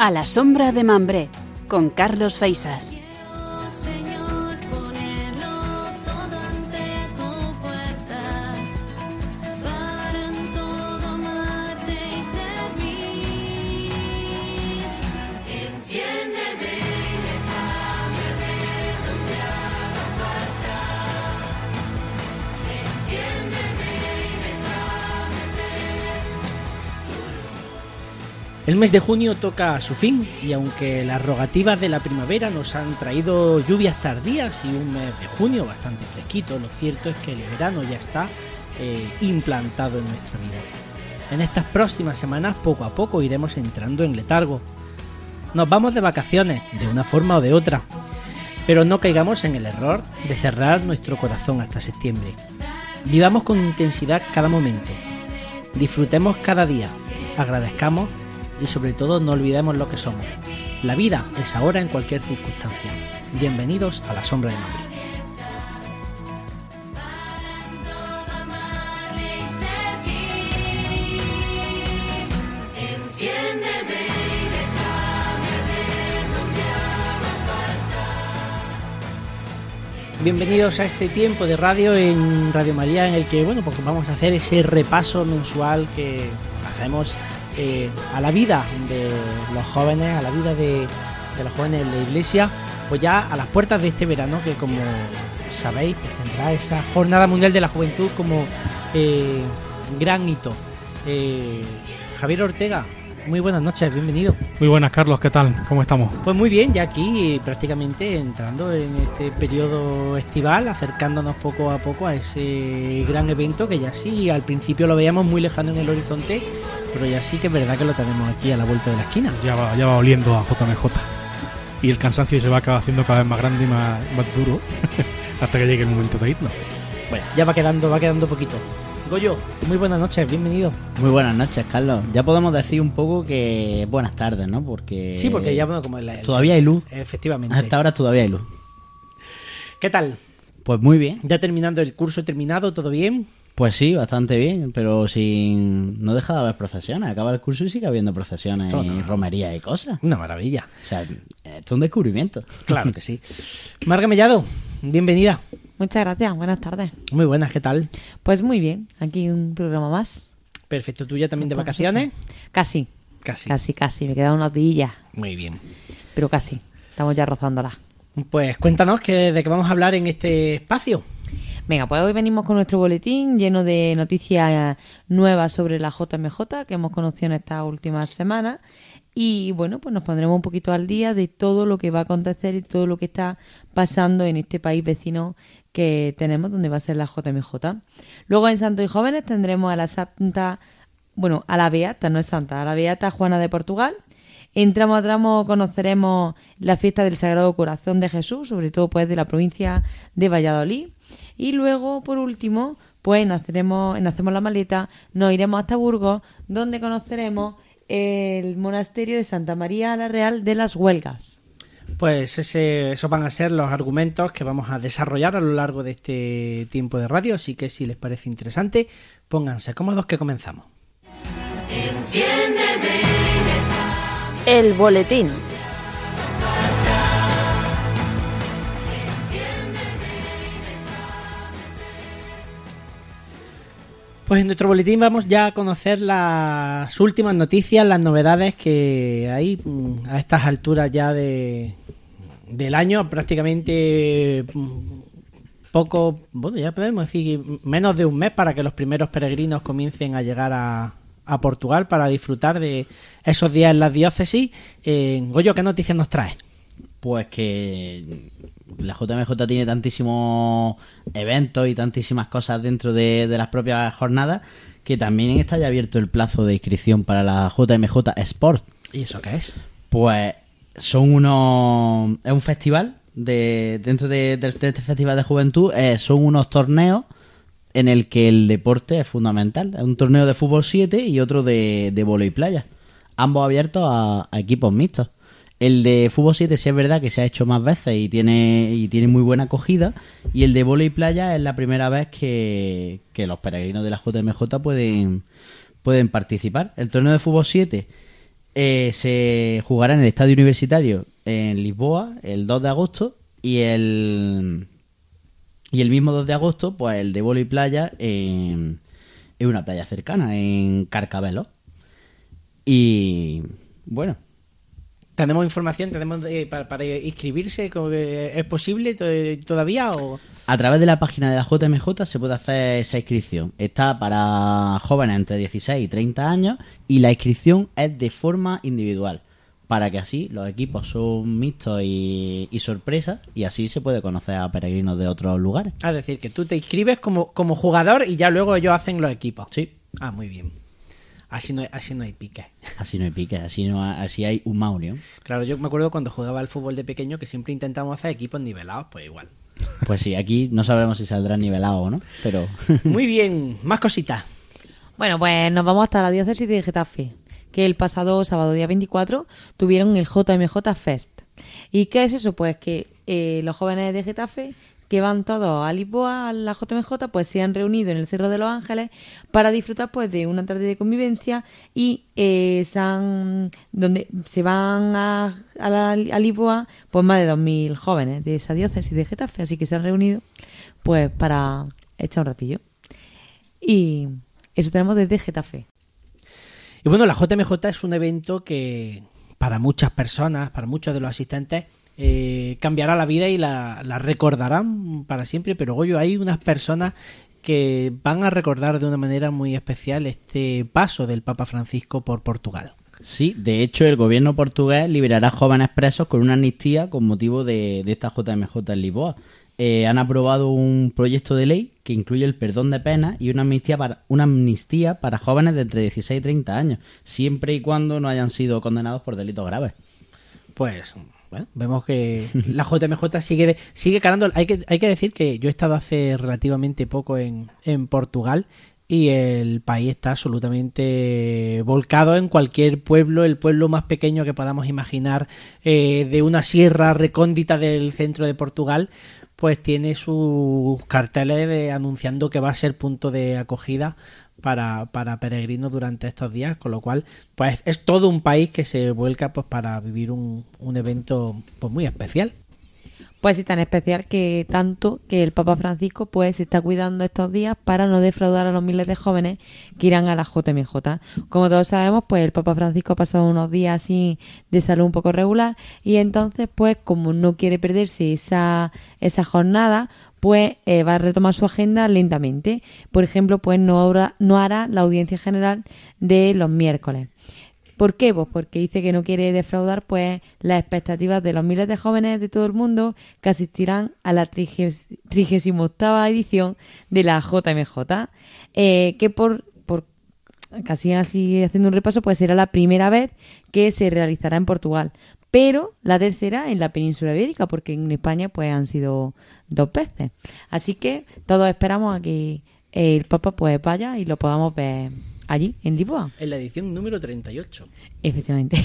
A la sombra de Mambré, con Carlos Feisas. Mes de junio toca a su fin y aunque las rogativas de la primavera nos han traído lluvias tardías y un mes de junio bastante fresquito, lo cierto es que el verano ya está eh, implantado en nuestra vida. En estas próximas semanas poco a poco iremos entrando en letargo. Nos vamos de vacaciones, de una forma o de otra, pero no caigamos en el error de cerrar nuestro corazón hasta septiembre. Vivamos con intensidad cada momento, disfrutemos cada día, agradezcamos y sobre todo no olvidemos lo que somos. La vida es ahora en cualquier circunstancia. Bienvenidos a la sombra de Madrid. Bienvenidos a este tiempo de radio en Radio María en el que bueno pues vamos a hacer ese repaso mensual que hacemos eh, a la vida de los jóvenes, a la vida de, de los jóvenes en la iglesia, pues ya a las puertas de este verano que como sabéis pues tendrá esa jornada mundial de la juventud como eh, gran hito. Eh, Javier Ortega, muy buenas noches, bienvenido. Muy buenas, Carlos, ¿qué tal? ¿Cómo estamos? Pues muy bien, ya aquí prácticamente entrando en este periodo estival, acercándonos poco a poco a ese gran evento que ya sí, al principio lo veíamos muy lejano en el horizonte, pero ya sí que es verdad que lo tenemos aquí a la vuelta de la esquina. Ya va, ya va oliendo a JMJ. Y el cansancio se va haciendo cada vez más grande y más, más duro hasta que llegue el momento de irnos. Bueno, ya va quedando, va quedando poquito. Goyo, muy buenas noches, bienvenido. Muy buenas noches, Carlos. Ya podemos decir un poco que buenas tardes, ¿no? Porque Sí, porque ya bueno, como todavía hay luz. Efectivamente. Hasta ahora todavía hay luz. ¿Qué tal? Pues muy bien. Ya terminando el curso, terminado, todo bien. Pues sí, bastante bien, pero sin no deja de haber procesiones. Acaba el curso y sigue habiendo procesiones y no. romerías y cosas. Una maravilla. O sea, esto es un descubrimiento. Claro que sí. Marga Mellado, bienvenida. Muchas gracias, buenas tardes. Muy buenas, ¿qué tal? Pues muy bien, aquí un programa más. Perfecto, ¿tú ya también de vacaciones? Casi, Casi. casi, casi. Me quedan unos días, Muy bien. pero casi. Estamos ya rozándola. Pues cuéntanos que, de qué vamos a hablar en este espacio. Venga, pues hoy venimos con nuestro boletín lleno de noticias nuevas sobre la JMJ que hemos conocido en estas últimas semanas. Y bueno, pues nos pondremos un poquito al día de todo lo que va a acontecer y todo lo que está pasando en este país vecino que tenemos, donde va a ser la JMJ. Luego en Santos y Jóvenes tendremos a la Santa, bueno, a la Beata, no es Santa, a la Beata Juana de Portugal. Entramos a tramo, conoceremos la fiesta del Sagrado Corazón de Jesús, sobre todo pues de la provincia de Valladolid. Y luego, por último, pues naceremos, hacemos la maleta, nos iremos hasta Burgos, donde conoceremos el monasterio de Santa María la Real de las Huelgas. Pues ese, esos van a ser los argumentos que vamos a desarrollar a lo largo de este tiempo de radio, así que si les parece interesante, pónganse cómodos que comenzamos. Enciéndeme El boletín. Pues en nuestro boletín vamos ya a conocer las últimas noticias, las novedades que hay mm, a estas alturas ya de, del año, prácticamente mm, poco, bueno, ya podemos decir menos de un mes para que los primeros peregrinos comiencen a llegar a, a Portugal para disfrutar de esos días en las diócesis. Eh, Goyo, ¿qué noticias nos trae? Pues que la JMJ tiene tantísimos eventos y tantísimas cosas dentro de, de las propias jornadas que también está ya abierto el plazo de inscripción para la JMJ Sport. ¿Y eso qué es? Pues son unos... Es un festival de dentro de, de- de este festival de juventud. eh, son unos torneos en el que el deporte es fundamental. Es un torneo de fútbol 7 y otro de, de vóley playa. ambos abiertos a, a equipos mixtos. El de fútbol 7 sí es verdad que se ha hecho más veces y tiene, y tiene muy buena acogida. Y el de vóley playa es la primera vez que, los peregrinos de la JMJ pueden, pueden participar. El torneo de fútbol 7 eh, se jugará en el estadio universitario en Lisboa el 2 de agosto y el y el mismo 2 de agosto pues el de vóley playa en, en una playa cercana en Carcabelo y bueno ¿Tenemos información tenemos eh, para, para inscribirse? ¿Cómo que ¿Es posible to- todavía? O... a través de la página de la JMJ se puede hacer esa inscripción está para jóvenes entre 16 y 30 años y la inscripción es de forma individual para que así los equipos son mixtos y, y sorpresas y así se puede conocer a peregrinos de otros lugares Es decir, que tú te inscribes como, como jugador y ya luego ellos hacen los equipos. sí Ah, muy bien. Así no, así no hay pique. Así no hay pique, así no ha- así hay un más unión. Claro, yo me acuerdo cuando jugaba al fútbol de pequeño que siempre intentamos hacer equipos nivelados, pues igual. Pues sí, aquí no sabremos si saldrá nivelado o no, pero Muy bien, más cositas. Bueno, pues nos vamos hasta la diócesis de Getafe, que el pasado sábado día 24 tuvieron el JMJ Fest. ¿Y qué es eso? Pues que eh, los jóvenes de Getafe que van todos a Lisboa, a la JMJ, pues se han reunido en el Cerro de los Ángeles para disfrutar pues de una tarde de convivencia y eh, se han- donde se van a, a, la- Lisboa pues más de 2.000 jóvenes de esa diócesis de Getafe, así que se han reunido pues para echar un ratillo. Y eso tenemos desde Getafe. Y bueno, la JMJ es un evento que para muchas personas, para muchos de los asistentes, eh, cambiará la vida y la, la recordarán para siempre. Pero Goyo, hay unas personas que van a recordar de una manera muy especial este paso del Papa Francisco por Portugal. sí, de hecho el gobierno portugués liberará jóvenes presos con una amnistía con motivo de, de esta JMJ en Lisboa. Eh, han aprobado un proyecto de ley que incluye el perdón de penas y una amnistía para una amnistía para jóvenes de entre 16 y 30 años, siempre y cuando no hayan sido condenados por delitos graves. Pues bueno, vemos que la JMJ sigue sigue ganando. Hay que, hay que decir que yo he estado hace relativamente poco en, en Portugal y el país está absolutamente volcado en cualquier pueblo, el pueblo más pequeño que podamos imaginar eh, de una sierra recóndita del centro de Portugal, pues tiene sus carteles de- anunciando que va a ser punto de acogida para, para peregrinos durante estos días, con lo cual pues es todo un país que se vuelca pues para vivir un, un evento pues muy especial. Pues sí, tan especial que tanto que el Papa Francisco pues se está cuidando estos días para no defraudar a los miles de jóvenes que irán a la JMJ. Como todos sabemos, pues el Papa Francisco ha pasado unos días así de salud un poco regular y entonces pues como no quiere perderse esa, esa jornada, pues eh, va a retomar su agenda lentamente. Por ejemplo, pues no, habrá- no hará la audiencia general de los miércoles. ¿Por qué? Pues porque dice que no quiere defraudar pues las expectativas de los miles de jóvenes de todo el mundo que asistirán a la 38 edición de la JMJ, eh, que por, por casi así haciendo un repaso, pues será la primera vez que se realizará en Portugal, pero la tercera en la península ibérica, porque en España pues han sido dos veces. Así que todos esperamos a que el Papa pues vaya y lo podamos ver allí, en Lisboa. En la edición número 38. Efectivamente.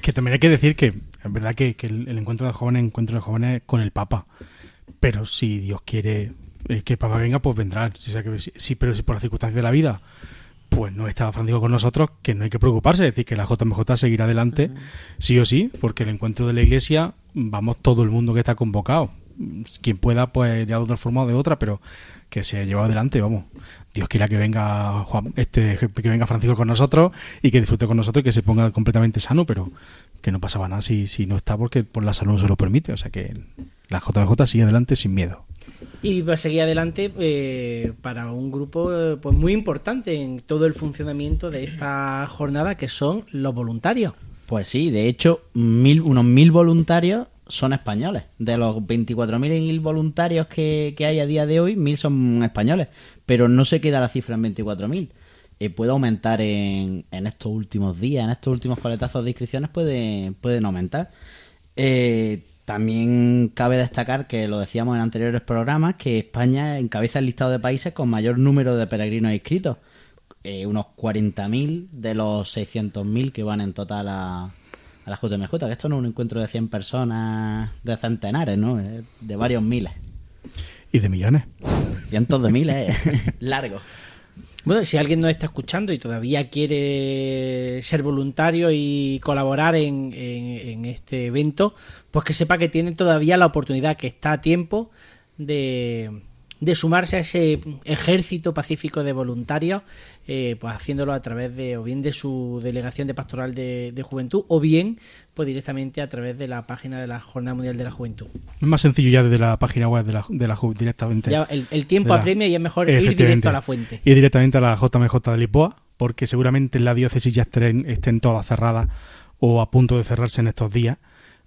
Que también hay que decir que es verdad que, que el, el encuentro de jóvenes, encuentro de jóvenes con el Papa. Pero si Dios quiere eh, que el Papa venga, pues vendrá. Si, sea que- sí, pero si por las circunstancias de la vida, pues no está Francisco con nosotros, que no hay que preocuparse. Es decir, que la JMJ seguirá adelante, sí o sí, porque el encuentro de la Iglesia, vamos todo el mundo que está convocado. Quien pueda, pues de otra forma o de otra, pero que se lleva adelante, vamos. Dios quiera que venga Juan, este, que venga Francisco con nosotros y que disfrute con nosotros y que se ponga completamente sano, pero que no pasaba nada si, si no está porque por la salud no se lo permite. O sea que la JMJ sigue adelante sin miedo. Y va a seguir adelante eh, para un grupo eh, pues muy importante en todo el funcionamiento de esta jornada, que son los voluntarios. Pues sí, de hecho, mil, unos mil voluntarios son españoles. De los 24.000 voluntarios que, que hay a día de hoy, mil son españoles. Pero no se queda la cifra en 24.000. Eh, puede aumentar en, en estos últimos días, en estos últimos coletazos de inscripciones puede, pueden aumentar. Eh, también cabe destacar que lo decíamos en anteriores programas que España encabeza el listado de países con mayor número de peregrinos inscritos. eh, unos 40.000 de los 600.000 que van en total a, a la JMJ. Que esto no es un encuentro de 100 personas, de centenares, ¿no? De varios miles. Y de millones. Cientos de miles, eh. largo. Bueno, si alguien nos está escuchando y todavía quiere ser voluntario y colaborar en, en- en este evento, pues que sepa que tiene todavía la oportunidad, que está a tiempo de, de sumarse a ese ejército pacífico de voluntarios, eh, pues haciéndolo a través de o bien de su delegación de pastoral de, de juventud o bien pues directamente a través de la página de la Jornada Mundial de la Juventud. Es más sencillo ya desde la página web de la, de la JUV directamente. Ya el, el tiempo apremia y es mejor ir directo a la fuente. Ir directamente a la JMJ de Lisboa, porque seguramente en la diócesis ya estén, estén todas cerradas o a punto de cerrarse en estos días.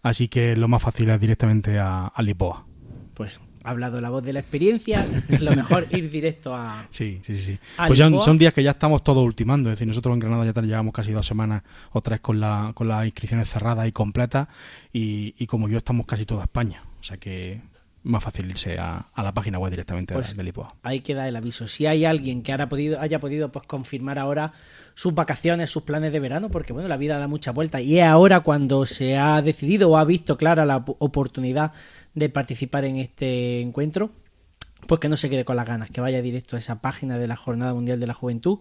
Así que lo más fácil es directamente a, a Lisboa. pues ha hablado la voz de la experiencia, lo mejor ir directo a... Sí, sí, sí. sí. ¿A Pues ya son días que ya estamos todos ultimando. Es decir, nosotros en Granada ya llevamos casi dos semanas o tres con, la, con las inscripciones cerradas y completas. Y, y como yo, estamos casi toda España. O sea que más fácil irse a, a la página web directamente Pues- de, de Lisboa. Ahí queda el aviso. Si hay alguien que haya podido, haya podido pues confirmar ahora sus vacaciones, sus planes de verano, porque bueno, la vida da mucha vuelta y es ahora cuando se ha decidido o ha visto clara la op- oportunidad de participar en este encuentro, pues que no se quede con las ganas, que vaya directo a esa página de la Jornada Mundial de la Juventud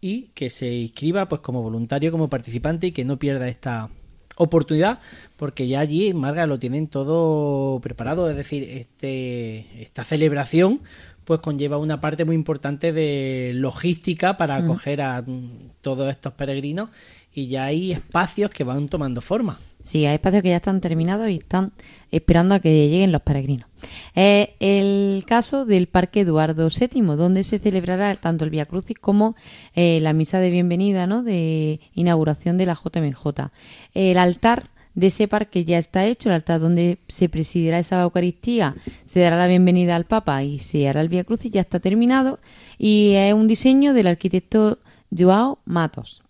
y que se inscriba pues como voluntario, como participante y que no pierda esta oportunidad porque ya allí en Marga lo tienen todo preparado, es decir, este esta celebración pues conlleva una parte muy importante de logística para acoger a mm, todos estos peregrinos y ya hay espacios que van tomando forma. Sí, hay espacios que ya están terminados y están esperando a que lleguen los peregrinos. Es el caso del Parque Eduardo VII, donde se celebrará tanto el Via Crucis como eh, la misa de bienvenida, ¿no? De inauguración de la JMJ. El altar de ese parque ya está hecho, el altar donde se presidirá esa Eucaristía, se dará la bienvenida al Papa y se hará el Via Crucis, ya está terminado y es un diseño del arquitecto Joao Matos.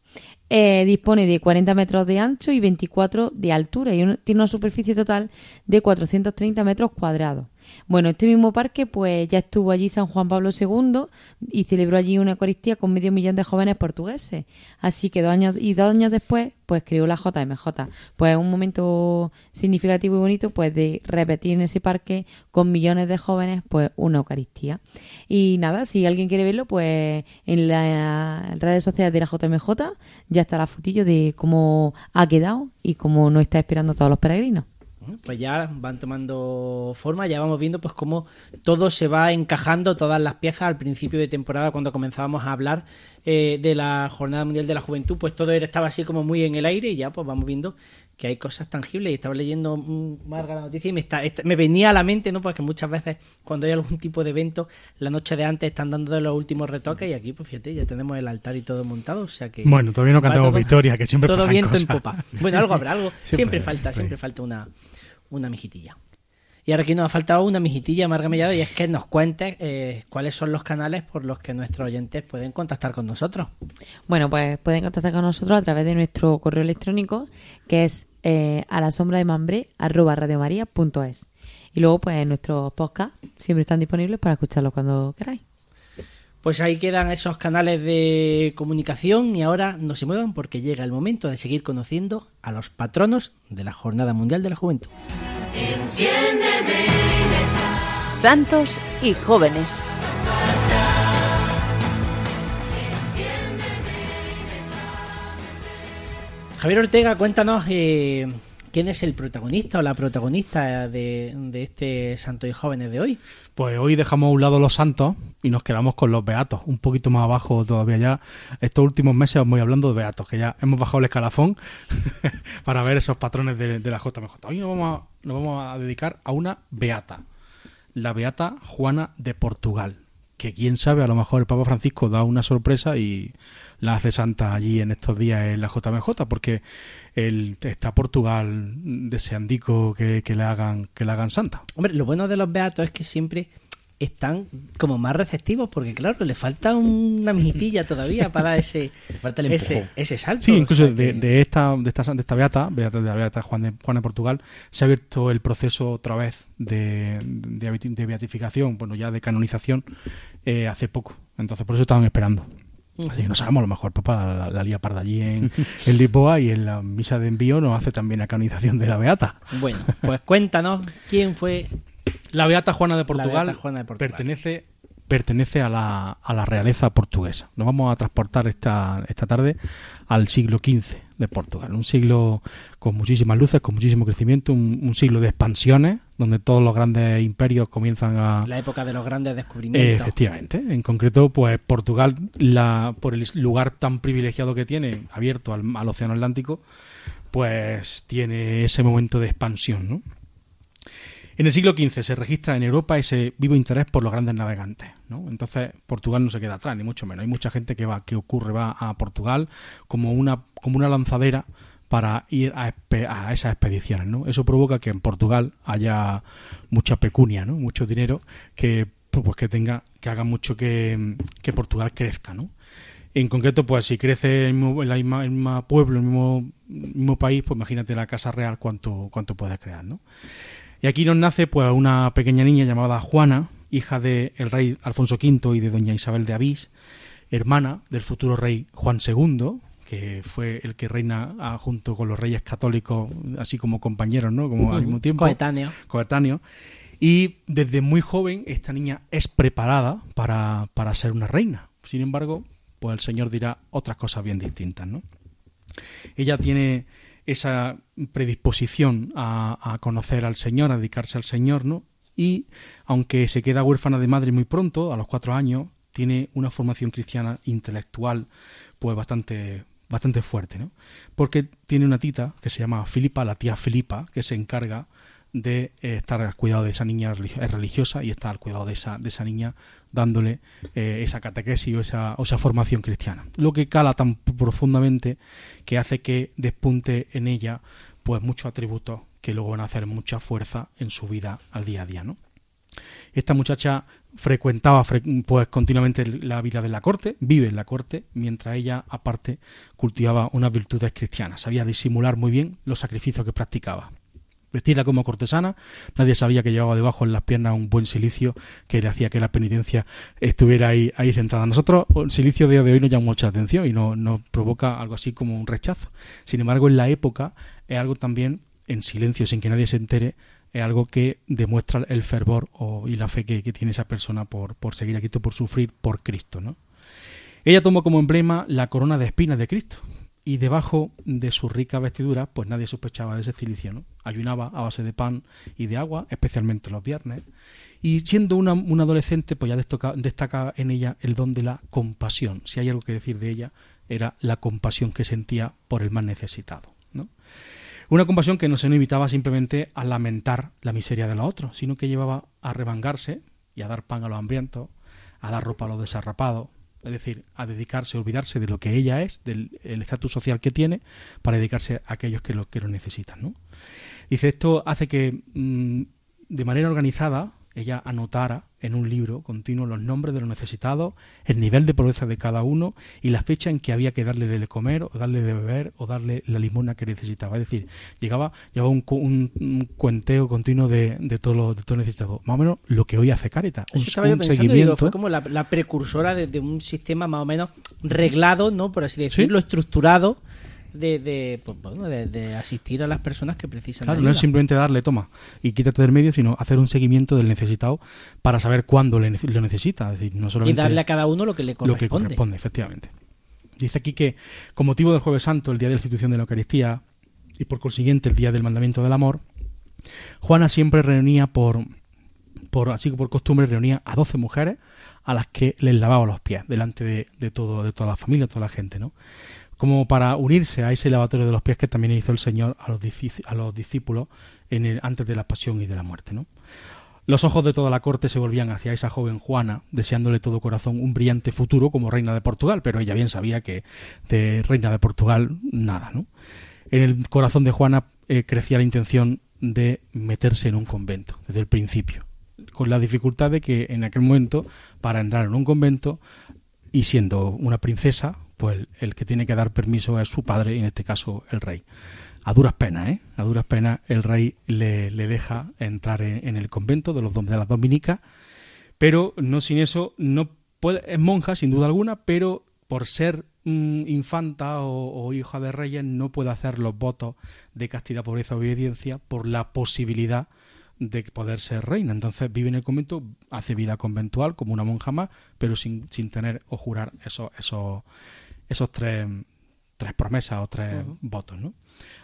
Eh, dispone de 40 metros de ancho y 24 de altura y tiene una superficie total de 430 metros cuadrados. Bueno, este mismo parque pues ya estuvo allí San Juan Pablo II y celebró allí una Eucaristía con medio millón de jóvenes portugueses. Así que dos años y dos años después pues creó la JMJ. Pues un momento significativo y bonito pues de repetir en ese parque con millones de jóvenes pues una Eucaristía. Y nada, si alguien quiere verlo pues en las redes sociales de la JMJ ya está la fotillo de cómo ha quedado y cómo nos está esperando a todos los peregrinos. Pues ya van tomando forma, ya vamos viendo pues cómo todo se va encajando, todas las piezas al principio de temporada cuando comenzábamos a hablar eh, de la Jornada Mundial de la Juventud, pues todo era- estaba así como muy en el aire y ya pues vamos viendo que hay cosas tangibles y estaba leyendo mm, Marga la noticia y me, está, esta- me venía a la mente, ¿no? Porque muchas veces cuando hay algún tipo de evento, la noche de antes están dando los últimos retoques y aquí pues fíjate, ya tenemos el altar y todo montado, o sea que... Bueno, todavía no cantamos todo- victoria, que siempre Todo pasan viento cosas. en popa. Bueno, algo habrá, algo. siempre, Siempre, falta, siempre. siempre falta una, una mijitilla. Y ahora aquí nos ha faltado una mijitilla, Marga Mellado, y es que nos cuentes eh, cuáles son los canales por los que nuestros oyentes pueden contactar con nosotros. Bueno, pues pueden contactar con nosotros a través de nuestro correo electrónico que es eh, a la sombra de mambre arroba radiomaria.es. Y luego, pues nuestros podcasts siempre están disponibles para escucharlos cuando queráis. Pues ahí quedan esos canales de comunicación y ahora no se muevan porque llega el momento de seguir conociendo a los patronos de la Jornada Mundial de la Juventud. Santos y jóvenes. Javier Ortega, cuéntanos eh, quién es el protagonista o la protagonista de, este Santo y Jóvenes de hoy. Pues hoy dejamos a un lado los santos y nos quedamos con los beatos, un poquito más abajo todavía ya. Estos últimos meses os voy hablando de beatos, que ya hemos bajado el escalafón para ver esos patrones de, de la JMJ. Hoy nos vamos, a, nos vamos a dedicar a una beata, la beata Juana de Portugal, que quién sabe, a lo mejor el Papa Francisco da una sorpresa y la hace santa allí en estos días en la JMJ, porque el, está Portugal deseandico que, que le hagan que le hagan santa. Hombre, lo bueno de los beatos es que siempre están como más receptivos porque claro, le falta una mijitilla todavía para ese, falta el ese, ese salto. Sí, o incluso sea de, que- de esta de esta de esta beata, beata de la beata Juan de, Juan de Portugal, se ha abierto el proceso otra vez de, de beatificación, bueno ya de canonización eh, hace poco. Entonces por eso estaban esperando. Así que no sabemos, a lo mejor papá la, la lía parda allí en, en Lisboa y en la misa de envío nos hace también la canonización de la Beata. Bueno, pues cuéntanos quién fue La Beata Juana de Portugal, Beata Juana de Portugal. pertenece pertenece a la, a la realeza portuguesa. Nos vamos a transportar esta, esta tarde al siglo XV de Portugal. Un siglo con muchísimas luces, con muchísimo crecimiento, un, un siglo de expansiones, donde todos los grandes imperios comienzan a, la época de los grandes eh, descubrimientos. efectivamente. En concreto, pues Portugal, la, por el lugar tan privilegiado que tiene, abierto al, al Océano Atlántico, pues tiene ese momento de expansión, ¿no? En el siglo XV se registra en Europa ese vivo interés por los grandes navegantes, ¿no? Entonces Portugal no se queda atrás, ni mucho menos. Hay mucha gente que va, que ocurre, va a Portugal como una, como una lanzadera para ir a, esas expediciones, ¿no? Eso provoca que en Portugal haya mucha pecunia, ¿no? Mucho dinero que pues que tenga que haga mucho que, que Portugal crezca, ¿no? En concreto, pues si crece el mismo, el mismo pueblo, el mismo, mismo país, pues imagínate la Casa Real cuánto, cuánto puede crear, ¿no? Y aquí nos nace pues una pequeña niña llamada Juana, hija del rey Alfonso V y de doña Isabel de Avís, hermana del futuro rey Juan II, que fue el que reina ah, junto con los reyes católicos, así como compañeros, ¿no? Como al mismo tiempo Coetáneo. coetáneo. Y desde muy joven esta niña es preparada para, para ser una reina. Sin embargo, pues el Señor dirá otras cosas bien distintas, ¿no? Ella tiene esa predisposición a, a conocer al Señor, a dedicarse al Señor, ¿no? Y aunque se queda huérfana de madre muy pronto, a los cuatro años, tiene una formación cristiana intelectual pues bastante bastante fuerte, ¿no? Porque tiene una tita que se llama Filipa, la tía Filipa, que se encarga de eh, estar al cuidado de esa niña es religiosa y está al cuidado de esa, de esa niña dándole eh, esa catequesis o esa, o esa formación cristiana. Lo que cala tan profundamente que hace que despunte en ella pues muchos atributos que luego van a hacer mucha fuerza en su vida al día a día, ¿no? Esta muchacha frecuentaba fre- pues continuamente la vida de la corte, vive en la corte, mientras ella aparte cultivaba unas virtudes cristianas, sabía disimular muy bien los sacrificios que practicaba. Vestida como cortesana, nadie sabía que llevaba debajo en las piernas un buen silicio que le hacía que la penitencia estuviera ahí, ahí centrada. Nosotros el silicio de, hoy nos llama mucha atención y no- nos provoca algo así como un rechazo. Sin embargo, en la época es algo también en silencio, sin que nadie se entere, es algo que demuestra el fervor o- y la fe que, tiene esa persona por, por seguir a Cristo, por sufrir por Cristo, ¿no? Ella tomó como emblema la corona de espinas de Cristo y debajo de su rica vestidura, pues nadie sospechaba de ese cilicio. Ayunaba a base de pan y de agua, especialmente los viernes, y siendo una, adolescente, pues ya destaca, destaca en ella el don de la compasión. Si hay algo que decir de ella, era la compasión que sentía por el más necesitado. Una compasión que no se limitaba simplemente a lamentar la miseria de los otros, sino que llevaba a revangarse y a dar pan a los hambrientos, a dar ropa a los desarrapados, es decir, a dedicarse, a olvidarse de lo que ella es, del el estatus social que tiene, para dedicarse a aquellos que lo, que lo necesitan. ¿no? Dice, esto hace que mm, de manera organizada ella anotara en un libro continuo los nombres de los necesitados, el nivel de pobreza de cada uno y la fecha en que había que darle de comer o darle de beber o darle la limona que necesitaba. Es decir, llegaba, llevaba un, un- un cuenteo continuo de, de todo lo de todo necesitado. Más o menos lo que hoy hace Caritas. Un, estaba yo un pensando, seguimiento. digo, fue como la, la precursora de, de un sistema más o menos reglado, ¿no? Por así decirlo, Sí. estructurado de, de, pues, bueno, de, de asistir a las personas que precisan Claro, de no es simplemente darle toma y quítate del medio, sino hacer un seguimiento del necesitado para saber cuándo le lo necesita. Es decir, no y darle a cada uno lo que le lo corresponde. que corresponde, efectivamente. Dice aquí que, con motivo del Jueves Santo, el día de la institución de la Eucaristía, y por consiguiente el día del mandamiento del amor, Juana siempre reunía por, por así que por costumbre, reunía a 12 mujeres a las que les lavaba los pies delante de, de todo, de toda la familia, toda la gente, ¿no? Como para unirse a ese lavatorio de los pies que también hizo el Señor a los, discípulos en el- antes de la pasión y de la muerte, ¿no? Los ojos de toda la corte se volvían hacia esa joven Juana, deseándole todo corazón un brillante futuro como reina de Portugal, pero ella bien sabía que de reina de Portugal nada, ¿no? En el corazón de Juana eh, crecía la intención de meterse en un convento desde el principio, con la dificultad de que en aquel momento, para entrar en un convento y siendo una princesa, pues el, que tiene que dar permiso es su padre, y en este caso el rey. A duras penas, ¿eh? A duras penas el rey le, le deja entrar en, el convento de, los, de las dominicas, pero no sin eso, no puede, es monja sin duda alguna, pero por ser mm, infanta o, hija de reyes, no puede hacer los votos de castidad, pobreza obediencia por la posibilidad de poder ser reina. Entonces vive en el convento, hace vida conventual como una monja más, pero sin, sin tener o jurar esos, esos, esos tres, tres promesas o tres votos. ¿no?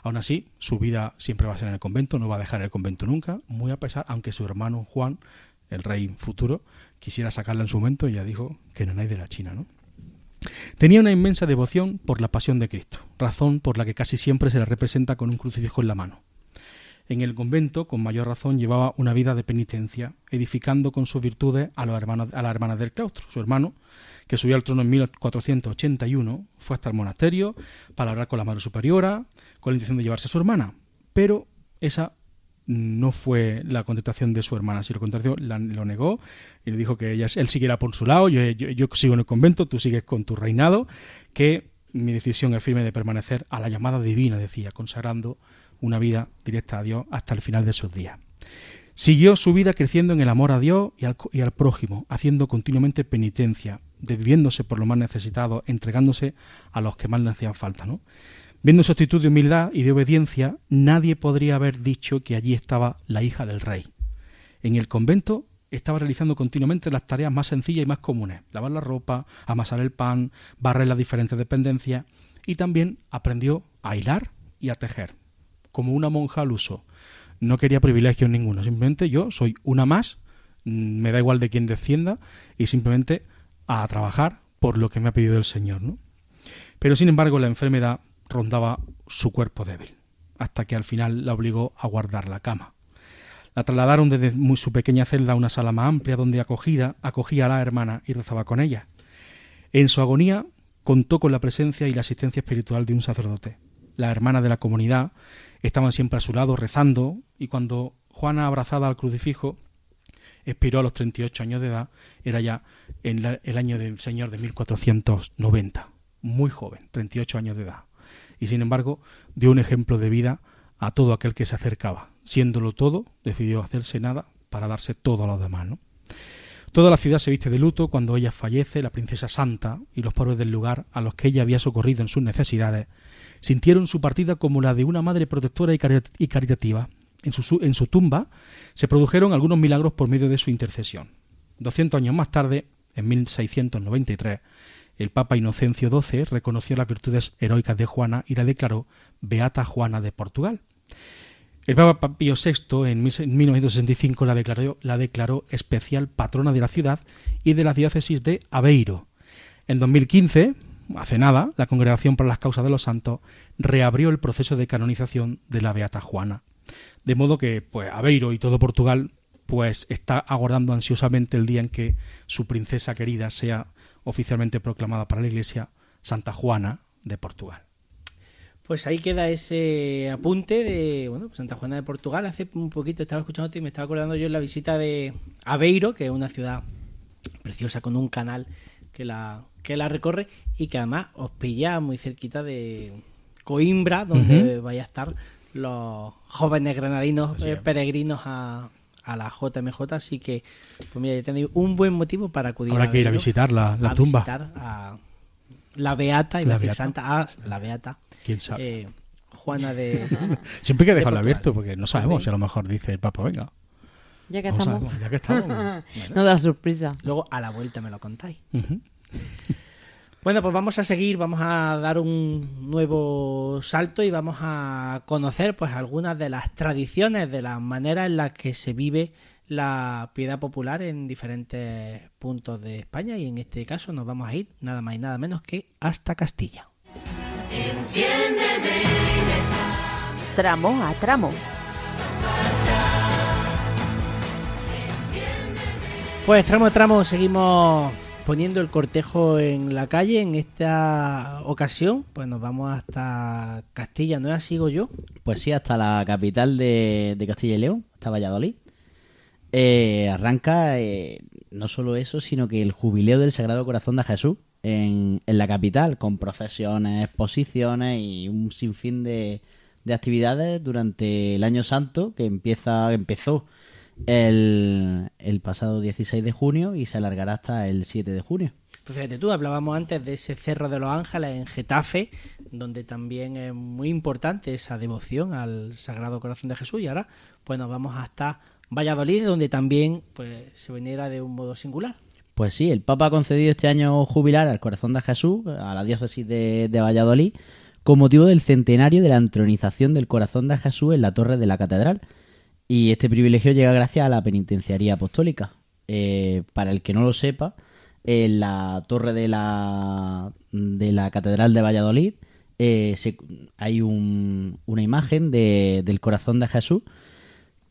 Aún así, su vida siempre va a ser en el convento, no va a dejar el convento nunca, muy a pesar, aunque su hermano Juan, el rey futuro, quisiera sacarla en su momento y ya dijo que no hay de la China. ¿no? Tenía una inmensa devoción por la pasión de Cristo, razón por la que casi siempre se le representa con un crucifijo en la mano. En el convento, con mayor razón, llevaba una vida de penitencia, edificando con sus virtudes a, los hermanos, a las hermanas del claustro. Su hermano, que subió al trono en 1481, fue hasta el monasterio para hablar con la madre superiora, con la intención de llevarse a su hermana. Pero esa no fue la contestación de su hermana, sino lo contrario, lo negó y le dijo que ella, él siguiera por su lado, yo- yo sigo en el convento, tú sigues con tu reinado, que mi decisión es firme de permanecer a la llamada divina, decía, consagrando una vida directa a Dios hasta el final de sus días. Siguió su vida creciendo en el amor a Dios y al, y al prójimo, haciendo continuamente penitencia, desviéndose por lo más necesitado, entregándose a los que más le hacían falta. ¿no? Viendo su actitud de humildad y de obediencia, nadie podría haber dicho que allí estaba la hija del rey. En el convento estaba realizando continuamente las tareas más sencillas y más comunes, lavar la ropa, amasar el pan, barrer las diferentes dependencias, y también aprendió a hilar y a tejer, como una monja al uso. No quería privilegios ninguno, simplemente yo soy una más, mm, me da igual de quién descienda, y simplemente a trabajar por lo que me ha pedido el Señor, ¿no? Pero sin embargo la enfermedad rondaba su cuerpo débil, hasta que al final la obligó a guardar la cama. La trasladaron desde su pequeña celda a una sala más amplia donde acogida, acogía a la hermana y rezaba con ella. En su agonía contó con la presencia y la asistencia espiritual de un sacerdote. La hermana de la comunidad estaban siempre a su lado rezando y cuando Juana abrazada al crucifijo expiró a los 38 años de edad, era ya en el año del Señor de 1490, muy joven, 38 años de edad. Y sin embargo, dio un ejemplo de vida a todo aquel que se acercaba. Siéndolo todo, decidió hacerse nada para darse todo a los demás, ¿no? Toda la ciudad se viste de luto cuando ella fallece, la princesa santa y los pobres del lugar a los que ella había socorrido en sus necesidades sintieron su partida como la de una madre protectora y cari- y caritativa. En su, su- en su tumba se produjeron algunos milagros por medio de su intercesión. 200 años más tarde, en 1693, el Papa Inocencio XII reconoció las virtudes heroicas de Juana y la declaró Beata Juana de Portugal. El Papa Pío VI en 1965 la declaró, la declaró especial patrona de la ciudad y de la diócesis de Aveiro. En 2015, hace nada, la Congregación para las Causas de los Santos reabrió el proceso de canonización de la Beata Juana. De modo que, pues, Aveiro y todo Portugal, pues, está aguardando ansiosamente el día en que su princesa querida sea oficialmente proclamada para la Iglesia Santa Juana de Portugal. Pues ahí queda ese apunte de bueno, pues Santa Juana de Portugal. Hace un poquito estaba escuchándote y me estaba acordando yo en la visita de Aveiro, que es una ciudad preciosa con un canal que la, que la recorre y que además os pilla muy cerquita de Coimbra, donde Ujú. vaya a estar los jóvenes granadinos eh, peregrinos a, a la JMJ. Así que, pues mira, ya tenéis un buen motivo para acudir Habrá que ir a visitar la, la a tumba. visitar a la Beata y La Beata. Santa, a la Beata. ¿Quién sabe? Eh, Juana de... Siempre hay que de dejarlo abierto porque no sabemos si a lo mejor dice el Papa, venga. Ya que a estamos. ver, ya que estamos. Bueno. No da sorpresa. Luego a la vuelta me lo contáis. Bueno, pues vamos a seguir, vamos a dar un nuevo salto y vamos a conocer pues algunas de las tradiciones, de las maneras en las que se vive la piedad popular en diferentes puntos de España y en este caso nos vamos a ir nada más y nada menos que hasta Castilla. Enciéndeme, Tramo a tramo. Pues tramo a tramo seguimos poniendo el cortejo en la calle. En esta ocasión, pues nos vamos hasta Castilla, ¿no es así, Sigo yo? Pues sí, hasta la capital de, de Castilla y León, hasta Valladolid. Eh, arranca eh, no solo eso, sino que el jubileo del Sagrado Corazón de Jesús en, en la capital, con procesiones, exposiciones y un sinfín de, de actividades durante el Año Santo, que empieza empezó el, el pasado 16 de junio y se alargará hasta el 7 de junio. Pues fíjate tú, hablábamos antes de ese Cerro de los Ángeles en Getafe, donde también es muy importante esa devoción al Sagrado Corazón de Jesús. Y ahora, pues nos vamos hasta Valladolid, donde también pues se venera de un modo singular. Pues sí, el Papa ha concedido este año jubilar al Corazón de Jesús, a la diócesis de, de Valladolid, con motivo del centenario de la entronización del Corazón de Jesús en la torre de la catedral. Y este privilegio llega gracias a la penitenciaría apostólica. Eh, para el que no lo sepa, en la torre de la, de la catedral de Valladolid eh, hay un- una imagen de- del Corazón de Jesús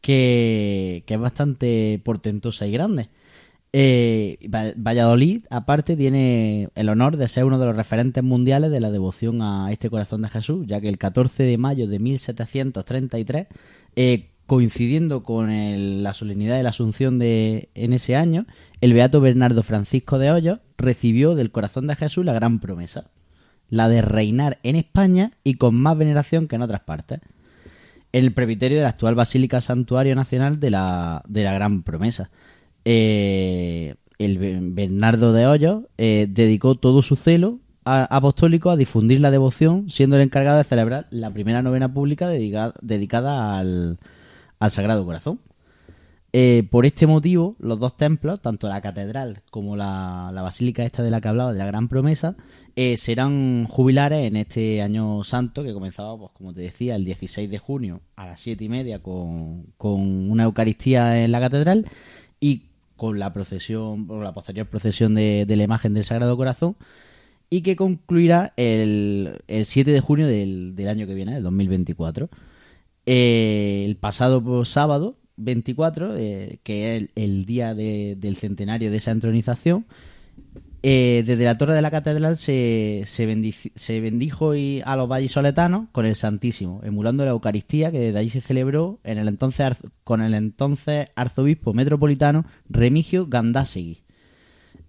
que, que es bastante portentosa y grande. Eh, Va- Valladolid, aparte, tiene el honor de ser uno de los referentes mundiales de la devoción a este corazón de Jesús, ya que el 14 de mayo de 1733, eh, coincidiendo con el- la solemnidad de la Asunción de, en ese año, el beato Bernardo Francisco de Hoyos recibió del corazón de Jesús la gran promesa, la de reinar en España y con más veneración que en otras partes en el presbiterio de la actual Basílica Santuario Nacional de la, de la Gran Promesa. Eh, el Be- Bernardo de Hoyos eh, dedicó todo su celo apostólico a difundir la devoción, siendo el encargado de celebrar la primera novena pública dedica- dedicada al, al Sagrado Corazón. Eh, por este motivo, los dos templos, tanto la catedral como la, la basílica esta de la que hablaba, de la Gran Promesa, eh, serán jubilares en este año santo que comenzaba, pues como te decía, el 16 de junio a las siete y media con, con una Eucaristía en la catedral y con la procesión, o la posterior procesión de, de la imagen del Sagrado Corazón y que concluirá el, el 7 de junio del, del año que viene, del 2024. Eh, el pasado sábado 24, eh, que es el, día de- del centenario de esa entronización, eh, desde la torre de la catedral se, se, bendijo y a los vallisoletanos con el Santísimo, emulando la Eucaristía que desde allí se celebró en el entonces con el entonces arzobispo metropolitano Remigio Gandásegui.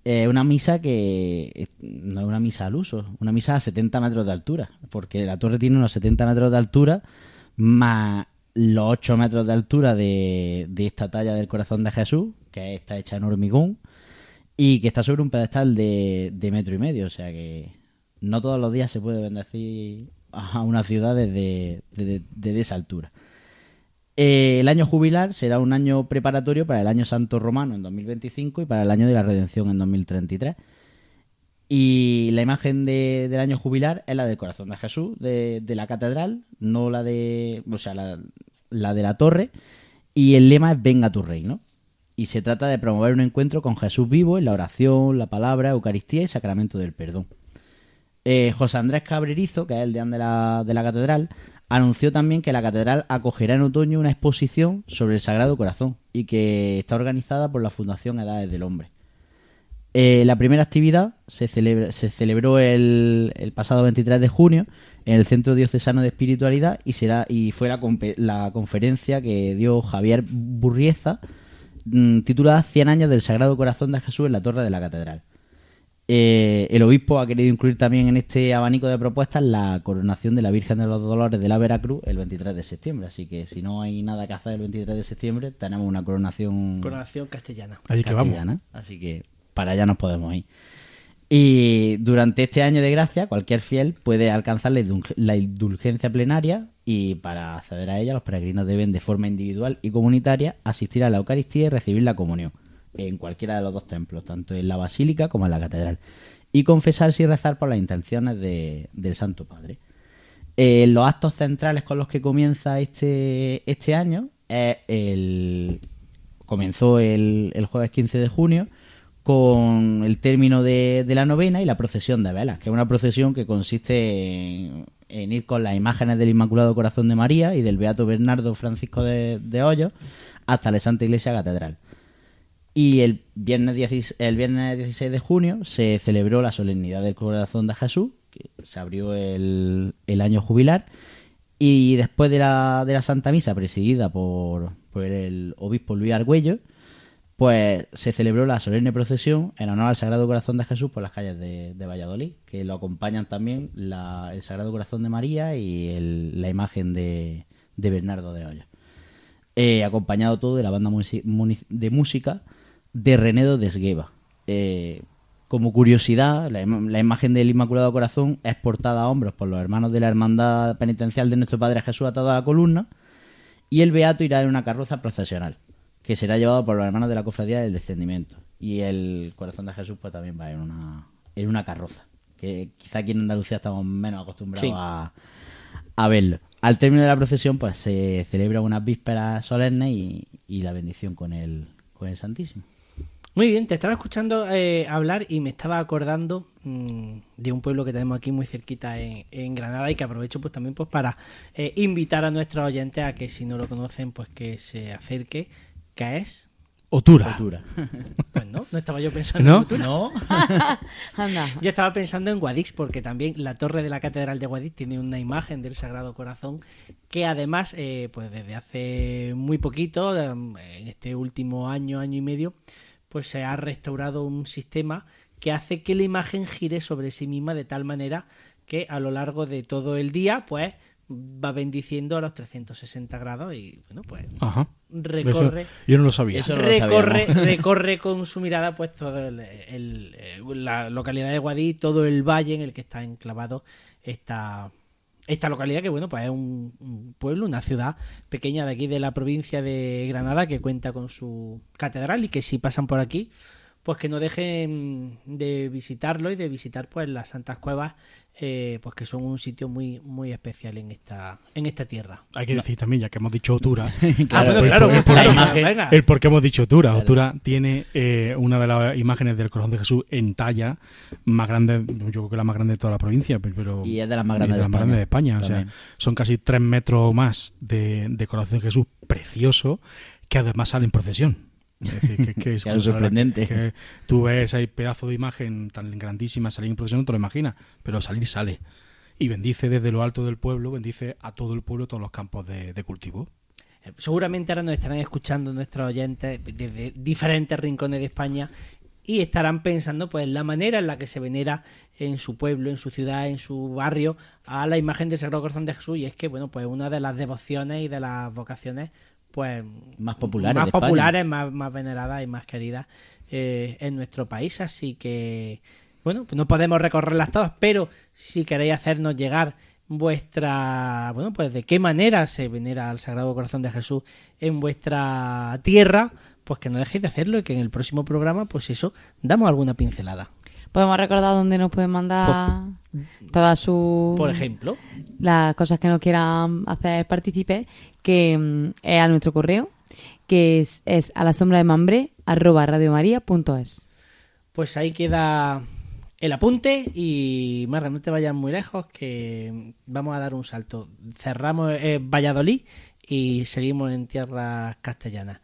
Una misa que no es una misa al uso, una misa a 70 metros de altura, porque la torre tiene unos 70 metros de altura, más los 8 metros de altura de, de esta talla del corazón de Jesús, que está hecha en hormigón, y que está sobre un pedestal de, de metro y medio, o sea que no todos los días se puede bendecir a una ciudad desde, desde- esa altura. Eh, el año jubilar será un año preparatorio para el año santo romano en 2025 y para el año de la redención en 2033. Y la imagen de- del año jubilar es la del corazón de Jesús, de, la catedral, no la de. O sea, la, la de la torre. Y el lema es Venga tu reino. Y se trata de promover un encuentro con Jesús vivo en la oración, la palabra, Eucaristía y sacramento del perdón. Eh, José Andrés Cabrerizo, que es el deán de la, de la catedral, anunció también que la catedral acogerá en otoño una exposición sobre el Sagrado Corazón y que está organizada por la Fundación Edades del Hombre. Eh, la primera actividad se, celebra- se celebró el, el pasado 23 de junio en el Centro Diocesano de Espiritualidad y será y fue la, conferencia que dio Javier Burrieza mm, titulada 100 años del Sagrado Corazón de Jesús en la Torre de la Catedral. Eh, el obispo ha querido incluir también en este abanico de propuestas la coronación de la Virgen de los Dolores de la Veracruz el 23 de septiembre. Así que si no hay nada que hacer el 23 de septiembre, tenemos una coronación Coronación castellana. Allí que vamos. castellana. Así que para allá nos podemos ir. Y durante este año de gracia, cualquier fiel puede alcanzar la indul- la indulgencia plenaria y para acceder a ella los peregrinos deben de forma individual y comunitaria asistir a la Eucaristía y recibir la comunión en cualquiera de los dos templos, tanto en la basílica como en la catedral, y confesarse y rezar por las intenciones de- del Santo Padre. Eh, los actos centrales con los que comienza este, este año comenzó el, el jueves 15 de junio con el término de, la novena y la procesión de velas, que es una procesión que consiste en, ir con las imágenes del Inmaculado Corazón de María y del Beato Bernardo Francisco de, de Hoyos hasta la Santa Iglesia Catedral. Y el viernes, 16, el viernes 16 de junio se celebró la solemnidad del Corazón de Jesús, que se abrió el, el año jubilar, y después de la, de la Santa Misa, presidida por, por el obispo Luis Argüello, pues se celebró la solemne procesión en honor al Sagrado Corazón de Jesús por las calles de, Valladolid, que lo acompañan también la- el Sagrado Corazón de María y la imagen de, de Bernardo de Hoyos. Eh, acompañado todo de la banda de música de Renedo de. Eh, como curiosidad, la, la imagen del Inmaculado Corazón es portada a hombros por los hermanos de la Hermandad Penitencial de Nuestro Padre Jesús atado a la columna y el Beato irá en una carroza procesional que será llevado por los hermanos de la Cofradía del Descendimiento y el Corazón de Jesús pues también va en una, en una carroza que quizá aquí en Andalucía estamos menos acostumbrados Sí. a, a verlo. Al término de la procesión pues se celebran unas vísperas solemnes y, y la bendición con el, con el Santísimo. Muy bien, te estaba escuchando eh, hablar y me estaba acordando mm, de un pueblo que tenemos aquí muy cerquita en, en Granada y que aprovecho pues también pues para eh, invitar a nuestros oyentes a que si no lo conocen pues que se acerque, que es... Otura. Cultura. Pues no, no estaba yo pensando ¿No? en Otura. ¿No? Anda. Yo estaba pensando en Guadix porque también la torre de la catedral de Guadix tiene una imagen del Sagrado Corazón que además, eh, pues desde hace muy poquito, eh, en este último año, año y medio, pues se ha restaurado un sistema que hace que la imagen gire sobre sí misma de tal manera que a lo largo de todo el día, pues va bendiciendo a los 360 grados y bueno, pues Ajá. recorre. Eso yo no lo sabía. Eso no lo recorre, recorre con su mirada pues todo el, el- eh, la localidad de Guadí, todo el valle en el que está enclavado esta, esta localidad que bueno pues es un, un pueblo, una ciudad pequeña de aquí de la provincia de Granada que cuenta con su catedral y que si pasan por aquí pues que no dejen de visitarlo y de visitar pues las Santas Cuevas eh, pues que son un sitio muy muy especial en esta en esta tierra. Hay que decir también, ya que hemos dicho Otura, claro, el por qué hemos dicho Otura. Claro. Otura tiene eh, una de las imágenes del corazón de Jesús en talla más grande, yo creo que la más grande de toda la provincia, pero- Y es de las más grandes de más España. O También. sea, son casi tres metros o más de, de corazón de Jesús precioso, que además sale en procesión. Es decir, que, que es Claro, sorprendente. Que, que tú ves ahí pedazo de imagen tan grandísima salir en procesión, no te lo imaginas, pero salir sale. Y bendice desde lo alto del pueblo, bendice a todo el pueblo, todos los campos de, de cultivo. Eh, Seguramente ahora nos estarán escuchando nuestros oyentes desde diferentes rincones de España y estarán pensando pues en la manera en la que se venera en su pueblo, en su ciudad, en su barrio a la imagen del Sagrado Corazón de Jesús y es que bueno pues una de las devociones y de las vocaciones pues Más populares más populares, más, más veneradas y más queridas eh, en nuestro país así que bueno pues no podemos recorrerlas todas pero si queréis hacernos llegar vuestra bueno pues de qué manera se venera al Sagrado Corazón de Jesús en vuestra tierra pues que no dejéis de hacerlo y que en el próximo programa pues eso damos alguna pincelada Podemos recordar dónde nos pueden mandar todas sus por ejemplo. las cosas que nos quieran hacer partícipes, que mm, es a nuestro correo, que es, es a la sombra de mambre arroba radiomaria.es. pues ahí queda el apunte y Marga no te vayas muy lejos que vamos a dar un salto. Cerramos eh, Valladolid y seguimos en tierras castellanas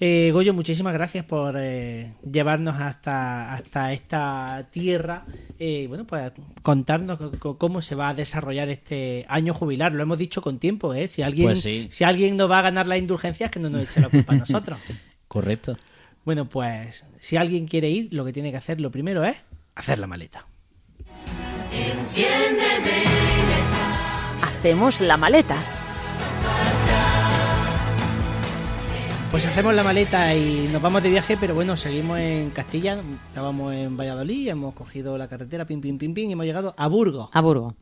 Eh, Goyo, muchísimas gracias por eh, llevarnos hasta, hasta esta tierra. Eh, bueno, pues contarnos co- co- cómo se va a desarrollar este año jubilar. Lo hemos dicho con tiempo, ¿eh? Si alguien, Pues sí. si alguien nos va a ganar las indulgencias, que no nos eche la culpa a nosotros. Correcto. Bueno, pues si alguien quiere ir, lo que tiene que hacer lo primero es hacer la maleta. Enciéndeme, Hacemos la maleta. Pues hacemos la maleta y nos vamos de viaje, pero bueno, seguimos en Castilla, estábamos en Valladolid, hemos cogido la carretera, pim, pim, pim, pim, y hemos llegado a Burgos. A Burgos,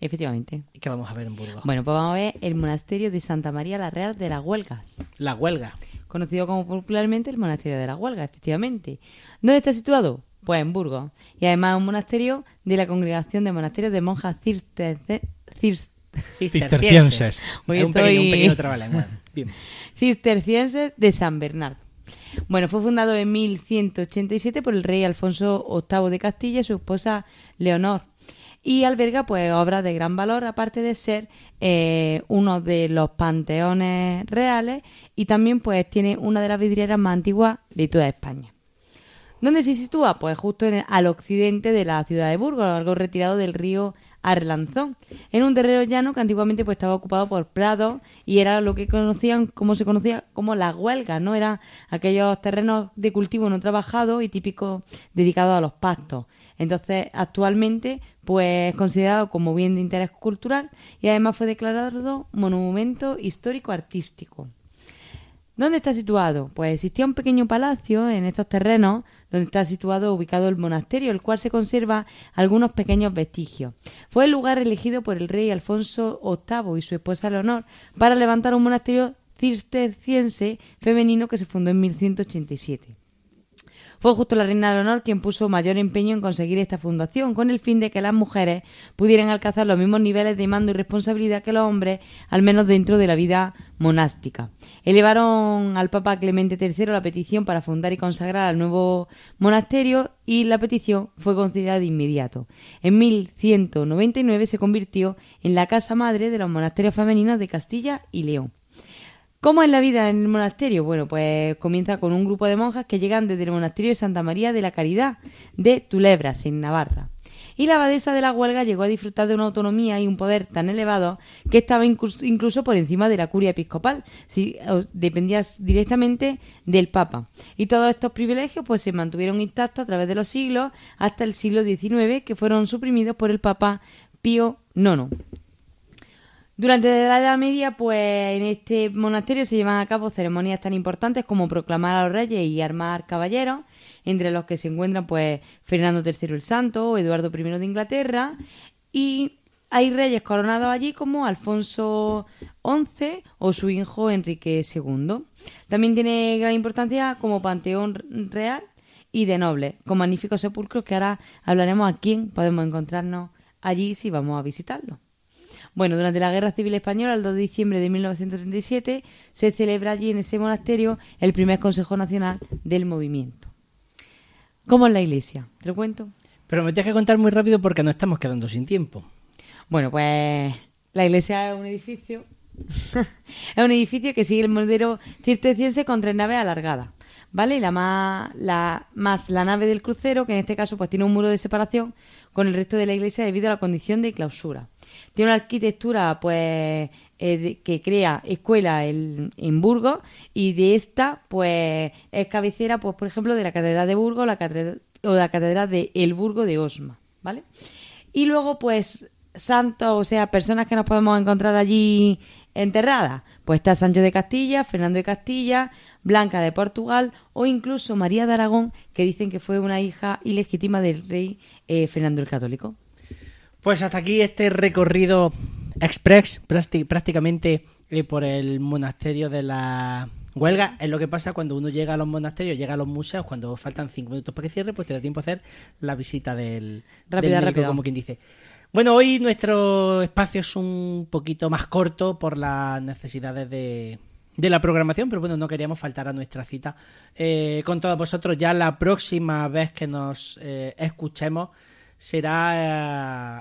efectivamente. ¿Y qué vamos a ver en Burgos? Bueno, pues vamos a ver el monasterio de Santa María la Real de las Huelgas, La huelga. conocido como popularmente el monasterio de las Huelgas, efectivamente. ¿Dónde está situado? Pues en Burgos. Y además es un monasterio de la congregación de monasterios de monjas cisterce- cis- Cistercienses. Hoy Es un pequeño, un pequeño. Bien. de San Bernardo. Bueno, fue fundado en 1187 por el rey Alfonso VIII de Castilla y su esposa Leonor. Y alberga pues obras de gran valor, aparte de ser eh, uno de los panteones reales y también pues tiene una de las vidrieras más antiguas de toda España. ¿Dónde se sitúa? Pues justo en el- al occidente de la ciudad de Burgos, algo retirado del río Arlanzón, en un terreno llano que antiguamente pues estaba ocupado por prados y era lo que conocían, como se conocía como las huelgas, ¿no? Eran aquellos terrenos de cultivo no trabajados y típicos dedicados a los pastos. Entonces, actualmente, pues considerado como bien de interés cultural y además fue declarado monumento histórico artístico. ¿Dónde está situado? Pues existía un pequeño palacio en estos terrenos donde está situado ubicado el monasterio, el cual se conserva algunos pequeños vestigios. Fue el lugar elegido por el rey Alfonso VIII y su esposa Leonor para levantar un monasterio cisterciense femenino que se fundó en 1187. Fue justo la reina Leonor quien puso mayor empeño en conseguir esta fundación, con el fin de que las mujeres pudieran alcanzar los mismos niveles de mando y responsabilidad que los hombres, al menos dentro de la vida monástica. Elevaron al Papa Clemente III la petición para fundar y consagrar al nuevo monasterio y la petición fue concedida de inmediato. En 1199 se convirtió en la casa madre de los monasterios femeninos de Castilla y León. ¿Cómo es la vida en el monasterio? Bueno, pues comienza con un grupo de monjas que llegan desde el monasterio de Santa María de la Caridad de Tulebras, en Navarra. Y la abadesa de la huelga llegó a disfrutar de una autonomía y un poder tan elevado que estaba incluso, por encima de la curia episcopal, si dependía directamente del Papa. Y todos estos privilegios pues se mantuvieron intactos a través de los siglos hasta el siglo XIX, que fueron suprimidos por el Papa Pío IX. Durante la Edad Media, pues en este monasterio se llevan a cabo ceremonias tan importantes como proclamar a los reyes y armar caballeros, entre los que se encuentran pues Fernando III el Santo Eduardo I de Inglaterra, y hay reyes coronados allí como Alfonso XI o su hijo Enrique II. También tiene gran importancia como panteón real y de nobles, con magníficos sepulcros que ahora hablaremos a quién podemos encontrarnos allí si vamos a visitarlo. Bueno, durante la Guerra Civil Española, el 2 de diciembre de 1937, se celebra allí en ese monasterio el primer Consejo Nacional del Movimiento. ¿Cómo es la iglesia? ¿Te lo cuento? Pero me tienes que contar muy rápido porque nos estamos quedando sin tiempo. Bueno, pues la iglesia es un edificio. es un edificio que sigue el modelo cisterciense con tres naves alargadas. ¿Vale? Y la más, la, más la nave del crucero, que en este caso pues tiene un muro de separación con el resto de la iglesia debido a la condición de clausura. Tiene una arquitectura pues eh, que crea escuela en, en Burgos y de esta pues es cabecera pues por ejemplo de la catedral de Burgos la o la catedral de El Burgo de Osma, ¿vale? Y luego, pues, santos, o sea, personas que nos podemos encontrar allí enterradas. Pues está Sancho de Castilla, Fernando de Castilla, Blanca de Portugal o incluso María de Aragón, que dicen que fue una hija ilegítima del rey eh, Fernando el Católico. Pues hasta aquí este recorrido express prácti- prácticamente eh, por el monasterio de la huelga. Es lo que pasa cuando uno llega a los monasterios, llega a los museos, cuando faltan cinco minutos para que cierre, pues te da tiempo a hacer la visita del, Rápida, del médico, rápida. como quien dice. Bueno, hoy nuestro espacio es un poquito más corto por las necesidades de, de la programación, pero bueno, no queríamos faltar a nuestra cita eh, con todos vosotros. Ya la próxima vez que nos eh, escuchemos será eh,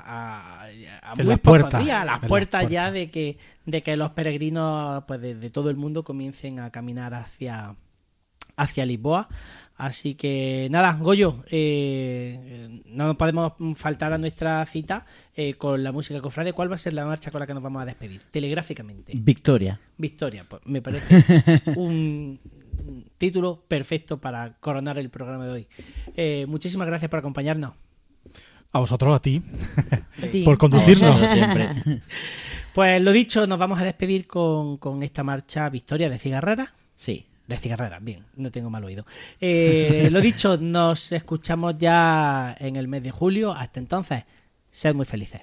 a, a muy las pocos puertas, días, a las puertas ya puertas. de que, de que los peregrinos pues de, de todo el mundo comiencen a caminar hacia, hacia Lisboa. Así que nada, Goyo, eh, eh, no nos podemos faltar a nuestra cita eh, con la música cofrade. ¿Cuál va a ser la marcha con la que nos vamos a despedir? Telegráficamente. Victoria. Victoria, pues me parece un título perfecto para coronar el programa de hoy. Eh, muchísimas gracias por acompañarnos. A vosotros, a ti, por conducirnos. Siempre. Pues lo dicho, nos vamos a despedir con, con esta marcha Victoria de Cigarrera. Sí. De cigarrera, bien, no tengo mal oído. Eh, lo dicho, nos escuchamos ya en el mes de julio. Hasta entonces, sed muy felices.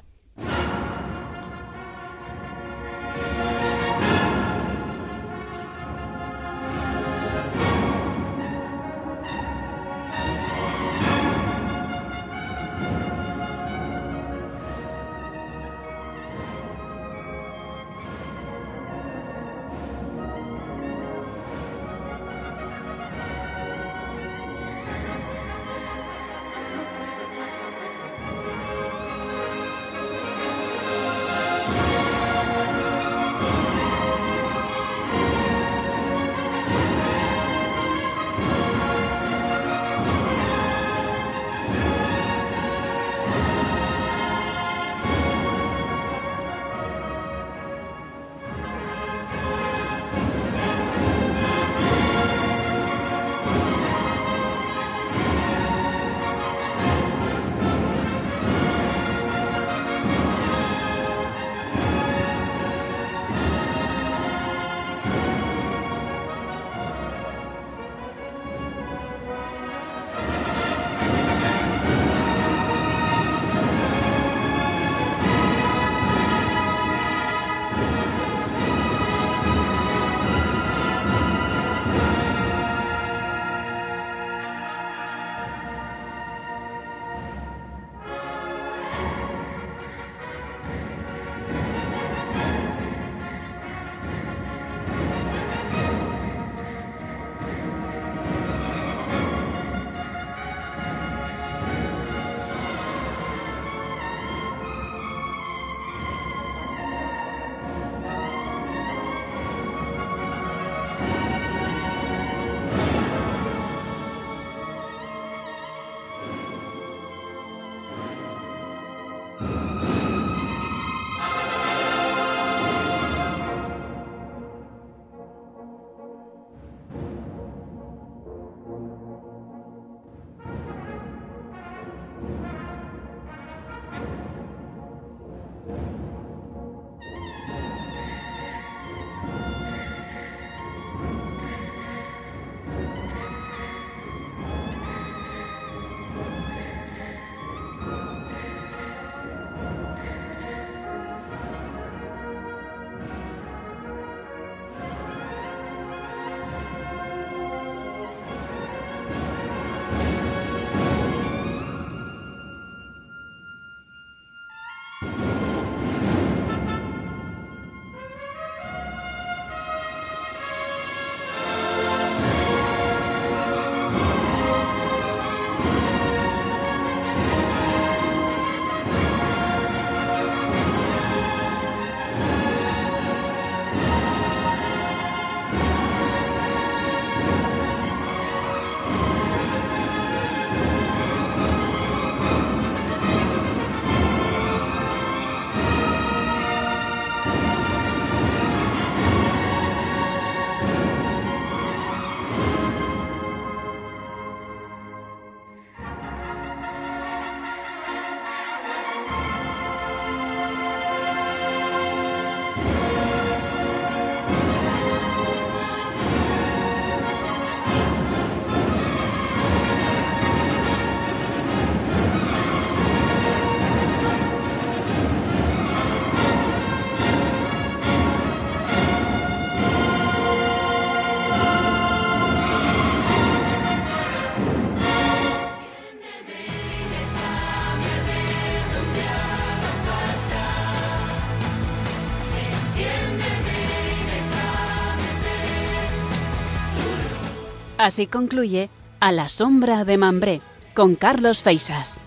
Así concluye A la sombra de Mambré con Carlos Feisas.